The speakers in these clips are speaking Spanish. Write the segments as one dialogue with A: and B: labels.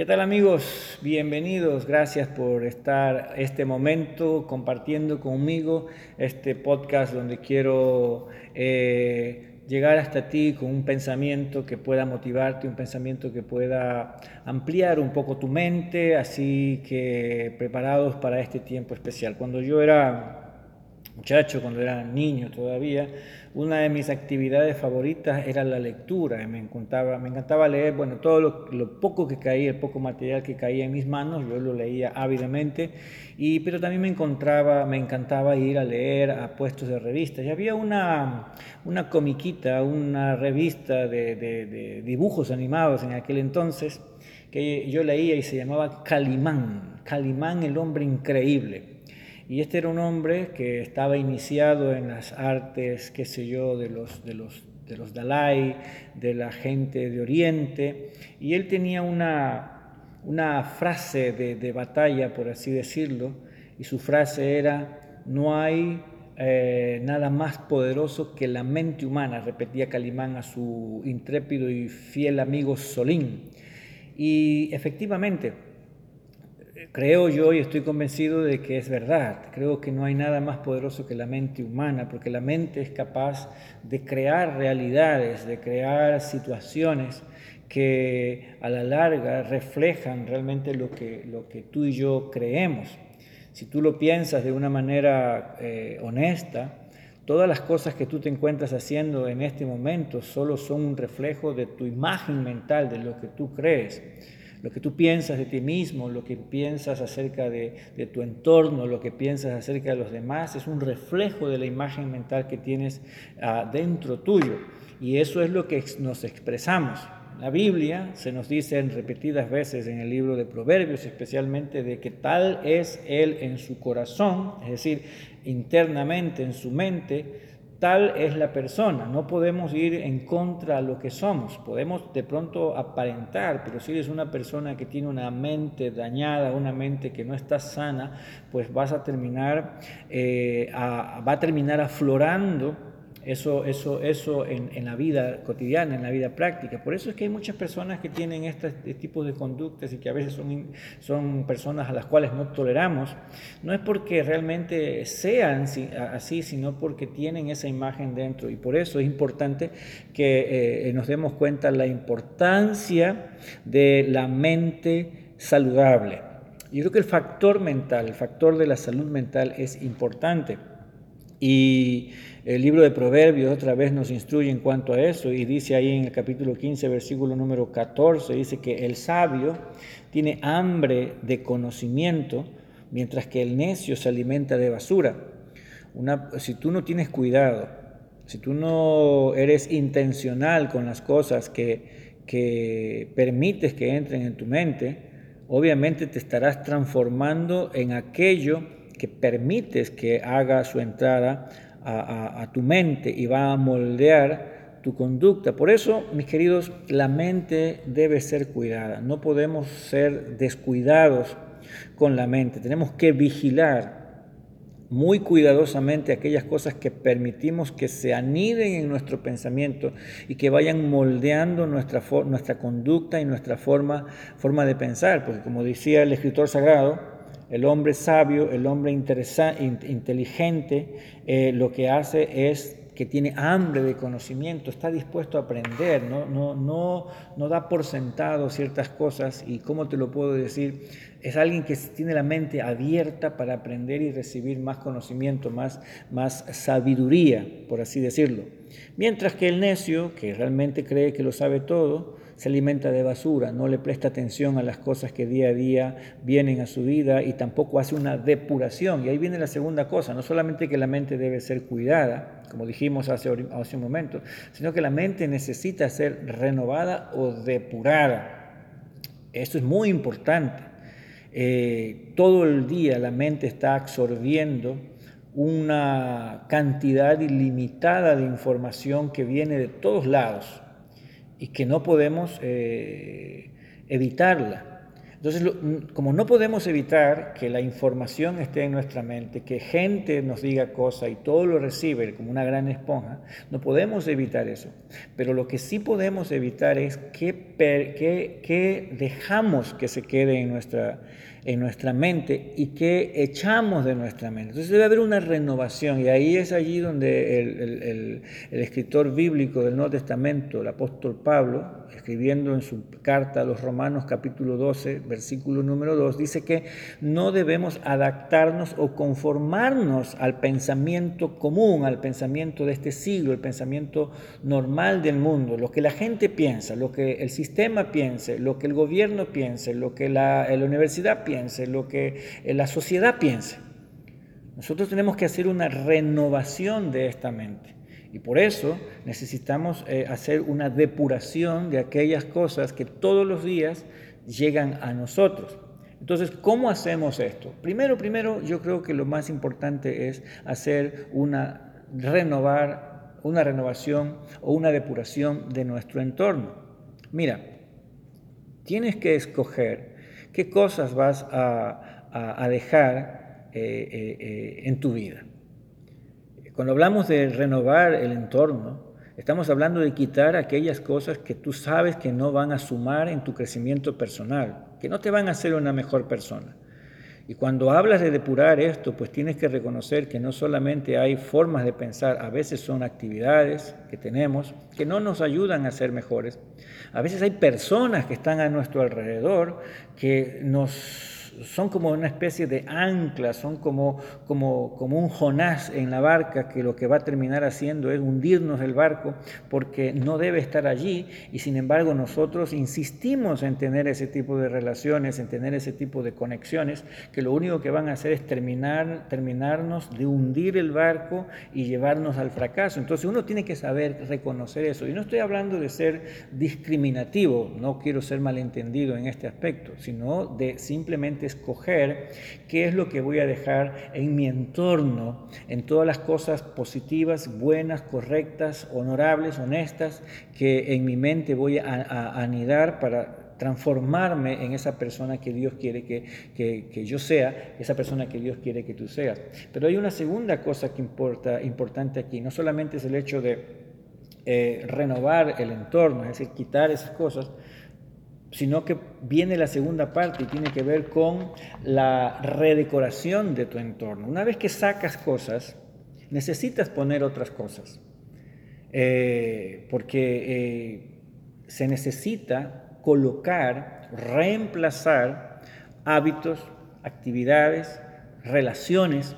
A: ¿Qué tal amigos? Bienvenidos, gracias por estar este momento compartiendo conmigo este podcast donde quiero eh, llegar hasta ti con un pensamiento que pueda motivarte, un pensamiento que pueda ampliar un poco tu mente, así que preparados para este tiempo especial. Cuando yo era muchacho, cuando era niño todavía, una de mis actividades favoritas era la lectura. Me encantaba, me encantaba leer, bueno, todo lo, poco que caía, el poco material que caía en mis manos, yo lo leía ávidamente, y, pero también me encontraba, me encantaba ir a leer a puestos de revistas. Y había una, una comiquita, una revista de, de dibujos animados en aquel entonces, que yo leía y se llamaba Calimán, Calimán el hombre increíble. Y este era un hombre que estaba iniciado en las artes, qué sé yo, de los, de los, de los Dalai, de la gente de Oriente, y él tenía una, una frase de, de batalla, por así decirlo, y su frase era, no hay eh, nada más poderoso que la mente humana, repetía Calimán a su intrépido y fiel amigo Solín. Y efectivamente, creo yo y estoy convencido de que es verdad. Creo que no hay nada más poderoso que la mente humana, porque la mente es capaz de crear realidades, de crear situaciones que a la larga reflejan realmente lo que, tú y yo creemos. Si tú lo piensas de una manera eh, honesta, todas las cosas que tú te encuentras haciendo en este momento solo son un reflejo de tu imagen mental, de lo que tú crees lo que tú piensas de ti mismo, lo que piensas acerca de, tu entorno, lo que piensas acerca de los demás, es un reflejo de la imagen mental que tienes ah, dentro tuyo. Y eso es lo que nos expresamos. La Biblia se nos dice en repetidas veces en el libro de Proverbios, especialmente de que tal es Él en su corazón, es decir, internamente en su mente, Tal es la persona, no podemos ir en contra de lo que somos, podemos de pronto aparentar, pero si eres una persona que tiene una mente dañada, una mente que no está sana, pues vas a terminar, eh, va a terminar aflorando eso, eso, eso en, en, la vida cotidiana, en la vida práctica. Por eso es que hay muchas personas que tienen este, tipo de conductas y que a veces son, son personas a las cuales no toleramos. No es porque realmente sean así, sino porque tienen esa imagen dentro. Y por eso es importante que eh, nos demos cuenta la importancia de la mente saludable. Yo creo que el factor mental, el factor de la salud mental es importante. Y el libro de Proverbios otra vez nos instruye en cuanto a eso y dice ahí en el capítulo 15, versículo número 14, dice que el sabio tiene hambre de conocimiento, mientras que el necio se alimenta de basura. Una, si tú no tienes cuidado, si tú no eres intencional con las cosas que, que permites que entren en tu mente, obviamente te estarás transformando en aquello que permites que haga su entrada a, tu mente y va a moldear tu conducta. Por eso, mis queridos, la mente debe ser cuidada. No podemos ser descuidados con la mente. Tenemos que vigilar muy cuidadosamente aquellas cosas que permitimos que se aniden en nuestro pensamiento y que vayan moldeando nuestra, nuestra conducta y nuestra forma, forma de pensar. Porque como decía el escritor sagrado, el hombre sabio, el hombre inteligente, eh, lo que hace es que tiene hambre de conocimiento, está dispuesto a aprender, no, no, no, no da por sentado ciertas cosas y, ¿cómo te lo puedo decir? Es alguien que tiene la mente abierta para aprender y recibir más conocimiento, más, más sabiduría, por así decirlo. Mientras que el necio, que realmente cree que lo sabe todo, se alimenta de basura, no le presta atención a las cosas que día a día vienen a su vida y tampoco hace una depuración. Y ahí viene la segunda cosa, no solamente que la mente debe ser cuidada, como dijimos hace, hace un momento, sino que la mente necesita ser renovada o depurada. Esto es muy importante. Eh, todo el día la mente está absorbiendo una cantidad ilimitada de información que viene de todos lados y que no podemos eh, evitarla. Entonces, como no podemos evitar que la información esté en nuestra mente, que gente nos diga cosas y todo lo recibe como una gran esponja, no podemos evitar eso. Pero lo que sí podemos evitar es que, que dejamos que se quede en nuestra, en nuestra mente y que echamos de nuestra mente. Entonces debe haber una renovación y ahí es allí donde el, escritor bíblico del Nuevo Testamento, el apóstol Pablo, escribiendo en su carta a los Romanos capítulo 12, versículo número 2, dice que no debemos adaptarnos o conformarnos al pensamiento común, al pensamiento de este siglo, el pensamiento normal del mundo, lo que la gente piensa, lo que el sistema piense, lo que el gobierno piense, lo que la, la universidad piense lo que eh, la sociedad piense. Nosotros tenemos que hacer una renovación de esta mente. Y por eso necesitamos eh, hacer una depuración de aquellas cosas que todos los días llegan a nosotros. Entonces, ¿cómo hacemos esto? Primero, primero, yo creo que lo más importante es hacer una renovar, una renovación o una depuración de nuestro entorno. Mira, tienes que escoger ¿Qué cosas vas a, dejar eh, eh, en tu vida? Cuando hablamos de renovar el entorno, estamos hablando de quitar aquellas cosas que tú sabes que no van a sumar en tu crecimiento personal, que no te van a hacer una mejor persona. Y cuando hablas de depurar esto, pues tienes que reconocer que no solamente hay formas de pensar, a veces son actividades que tenemos que no nos ayudan a ser mejores. A veces hay personas que están a nuestro alrededor que nos son como una especie de ancla, son como, como, como un Jonás en la barca que lo que va a terminar haciendo es hundirnos el barco porque no debe estar allí y sin embargo nosotros insistimos en tener ese tipo de relaciones, en tener ese tipo de conexiones que lo único que van a hacer es terminar, terminarnos de hundir el barco y llevarnos al fracaso. Entonces uno tiene que saber reconocer eso. Y no estoy hablando de ser discriminativo, no quiero ser malentendido en este aspecto, sino de simplemente escoger qué es lo que voy a dejar en mi entorno, en todas las cosas positivas, buenas, correctas, honorables, honestas, que en mi mente voy a, anidar para transformarme en esa persona que Dios quiere que, yo sea, esa persona que Dios quiere que tú seas. Pero hay una segunda cosa que importa, importante aquí, no solamente es el hecho de eh, renovar el entorno, es decir, quitar esas cosas, sino que viene la segunda parte y tiene que ver con la redecoración de tu entorno. Una vez que sacas cosas, necesitas poner otras cosas, eh, porque eh, se necesita colocar, reemplazar hábitos, actividades, relaciones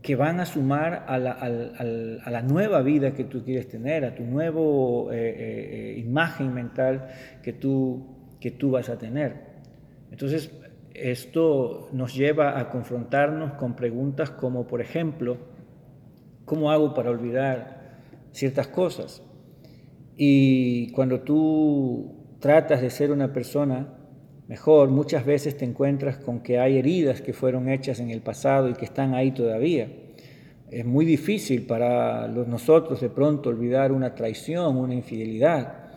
A: que van a sumar a la, nueva vida que tú quieres tener, a tu nueva eh, imagen mental que tú que tú vas a tener. Entonces, esto nos lleva a confrontarnos con preguntas como, por ejemplo, ¿cómo hago para olvidar ciertas cosas? Y cuando tú tratas de ser una persona mejor, muchas veces te encuentras con que hay heridas que fueron hechas en el pasado y que están ahí todavía. Es muy difícil para nosotros de pronto olvidar una traición, una infidelidad,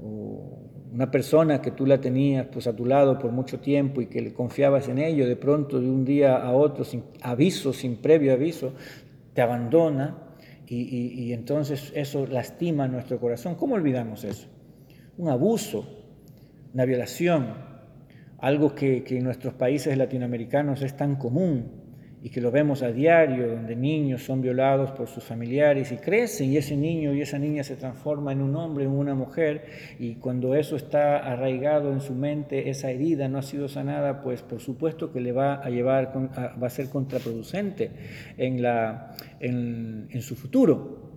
A: o una persona que tú la tenías pues a tu lado por mucho tiempo y que le confiabas en ello, de pronto de un día a otro, sin aviso, sin previo aviso, te abandona y, entonces eso lastima nuestro corazón. ¿Cómo olvidamos eso? Un abuso, una violación, algo que en nuestros países latinoamericanos es tan común, y que lo vemos a diario, donde niños son violados por sus familiares y crecen y ese niño y esa niña se transforma en un hombre, en una mujer y cuando eso está arraigado en su mente, esa herida no ha sido sanada, pues por supuesto que le va a llevar, va a ser contraproducente en, la, en, en su futuro.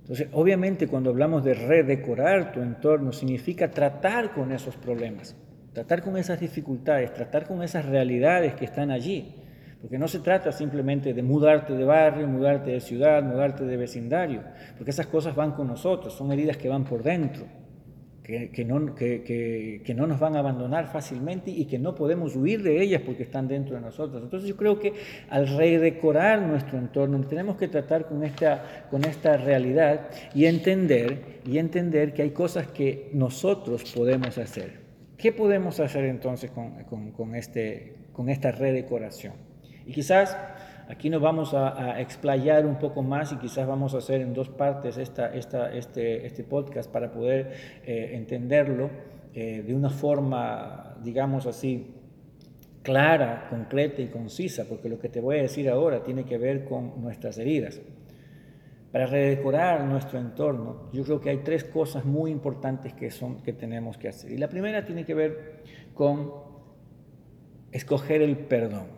A: Entonces, obviamente cuando hablamos de redecorar tu entorno, significa tratar con esos problemas, tratar con esas dificultades, tratar con esas realidades que están allí. Porque no se trata simplemente de mudarte de barrio, mudarte de ciudad, mudarte de vecindario, porque esas cosas van con nosotros, son heridas que van por dentro, que, no, que, no, nos van a abandonar fácilmente y que no podemos huir de ellas porque están dentro de nosotros. Entonces yo creo que al redecorar nuestro entorno tenemos que tratar con esta, con esta realidad y entender, y entender que hay cosas que nosotros podemos hacer ¿Qué podemos hacer entonces con, este, con esta redecoración? Y quizás aquí nos vamos a, explayar un poco más y quizás vamos a hacer en dos partes este, este podcast para poder eh, entenderlo eh, de una forma, digamos así, clara, concreta y concisa, porque lo que te voy a decir ahora tiene que ver con nuestras heridas. Para redecorar nuestro entorno, yo creo que hay tres cosas muy importantes que, son, que tenemos que hacer. Y la primera tiene que ver con escoger el perdón.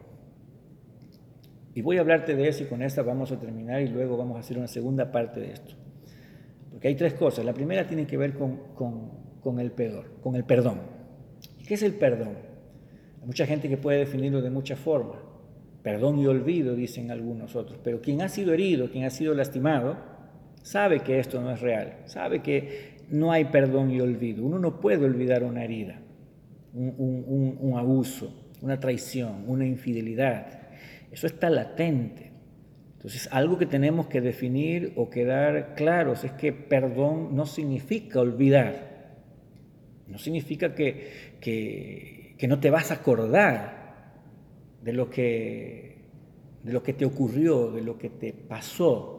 A: Y voy a hablarte de eso y con esta vamos a terminar y luego vamos a hacer una segunda parte de esto. Porque hay tres cosas. La primera tiene que ver con, con, con el, perdón, con el perdón. ¿Qué es el perdón? Hay mucha gente que puede definirlo de muchas formas. Perdón y olvido, dicen algunos otros. Pero quien ha sido herido, quien ha sido lastimado, sabe que esto no es real. Sabe que no hay perdón y olvido. Uno no puede olvidar una herida, un, abuso, una traición, una infidelidad. Eso está latente. Entonces, algo que tenemos que definir o quedar claros es que perdón no significa olvidar. No significa que, que, no te vas a acordar de lo que, de lo que te ocurrió, de lo que te pasó.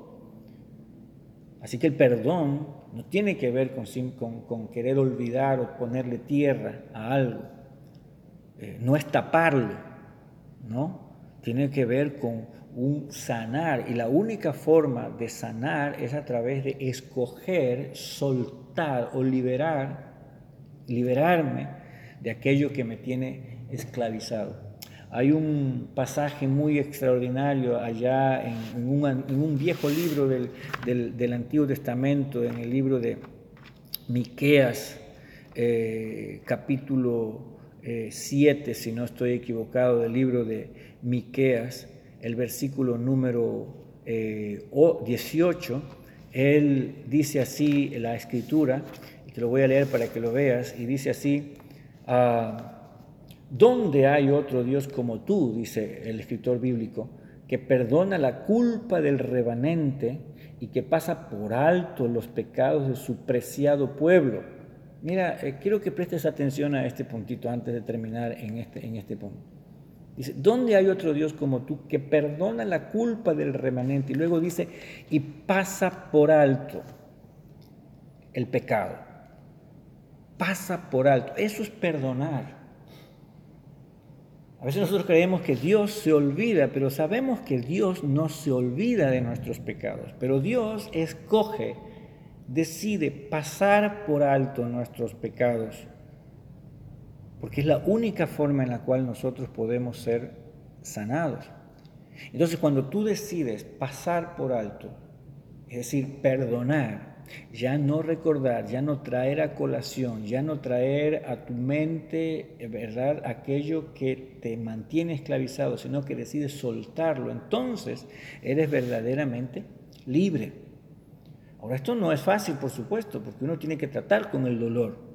A: Así que el perdón no tiene que ver con, con, querer olvidar o ponerle tierra a algo. Eh, no es taparlo, ¿no? Tiene que ver con un sanar. Y la única forma de sanar es a través de escoger, soltar o liberar, liberarme de aquello que me tiene esclavizado. Hay un pasaje muy extraordinario allá en, un, viejo libro del, Antiguo Testamento, en el libro de Miqueas, eh, capítulo 7, eh, si no estoy equivocado, del libro de Miqueas, el versículo número 18, eh, él dice así la escritura, y te lo voy a leer para que lo veas, y dice así, ah, ¿Dónde hay otro Dios como tú, dice el escritor bíblico, que perdona la culpa del remanente y que pasa por alto los pecados de su preciado pueblo? Mira, eh, quiero que prestes atención a este puntito antes de terminar en este, en este punto. Dice, ¿dónde hay otro Dios como tú que perdona la culpa del remanente? Y luego dice, y pasa por alto el pecado. Pasa por alto. Eso es perdonar. A veces nosotros creemos que Dios se olvida, pero sabemos que Dios no se olvida de nuestros pecados. Pero Dios escoge, decide pasar por alto nuestros pecados, porque es la única forma en la cual nosotros podemos ser sanados. Entonces cuando tú decides pasar por alto, es decir, perdonar, ya no recordar, ya no traer a colación, ya no traer a tu mente, ¿verdad?, aquello que te mantiene esclavizado, sino que decides soltarlo, entonces eres verdaderamente libre. Ahora, esto no es fácil, por supuesto, porque uno tiene que tratar con el dolor.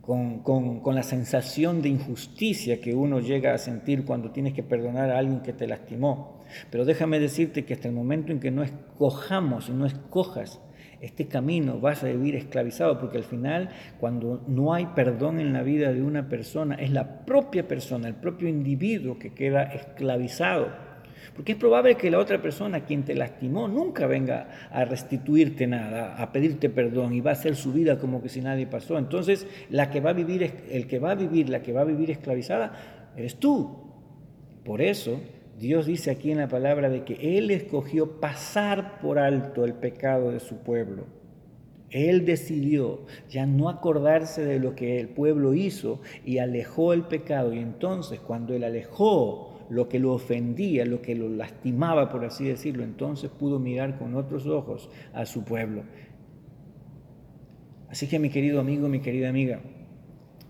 A: Con, con, la sensación de injusticia que uno llega a sentir cuando tienes que perdonar a alguien que te lastimó. Pero déjame decirte que hasta el momento en que no escojamos y no escojas este camino vas a vivir esclavizado, porque al final, cuando no hay perdón en la vida de una persona, es la propia persona, el propio individuo que queda esclavizado. Porque es probable que la otra persona, quien te lastimó, nunca venga a restituirte nada, a pedirte perdón y va a hacer su vida como que si nadie pasó. Entonces, la que va a vivir, el que va a vivir, la que va a vivir esclavizada, eres tú. Por eso, Dios dice aquí en la palabra de que Él escogió pasar por alto el pecado de su pueblo. Él decidió ya no acordarse de lo que el pueblo hizo y alejó el pecado. Y entonces cuando Él alejó lo que lo ofendía, lo que lo lastimaba, por así decirlo, entonces pudo mirar con otros ojos a su pueblo. Así que mi querido amigo, mi querida amiga,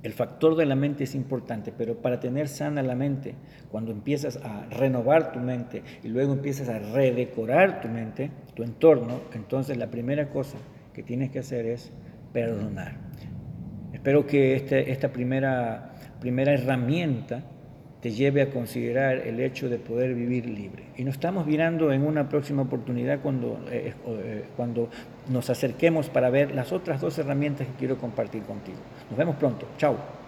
A: el factor de la mente es importante, pero para tener sana la mente, cuando empiezas a renovar tu mente y luego empiezas a redecorar tu mente, tu entorno, entonces la primera cosa que tienes que hacer es perdonar. Espero que este, esta primera, primera herramienta te lleve a considerar el hecho de poder vivir libre. Y nos estamos mirando en una próxima oportunidad cuando, eh, eh, cuando nos acerquemos para ver las otras dos herramientas que quiero compartir contigo. Nos vemos pronto. Chao.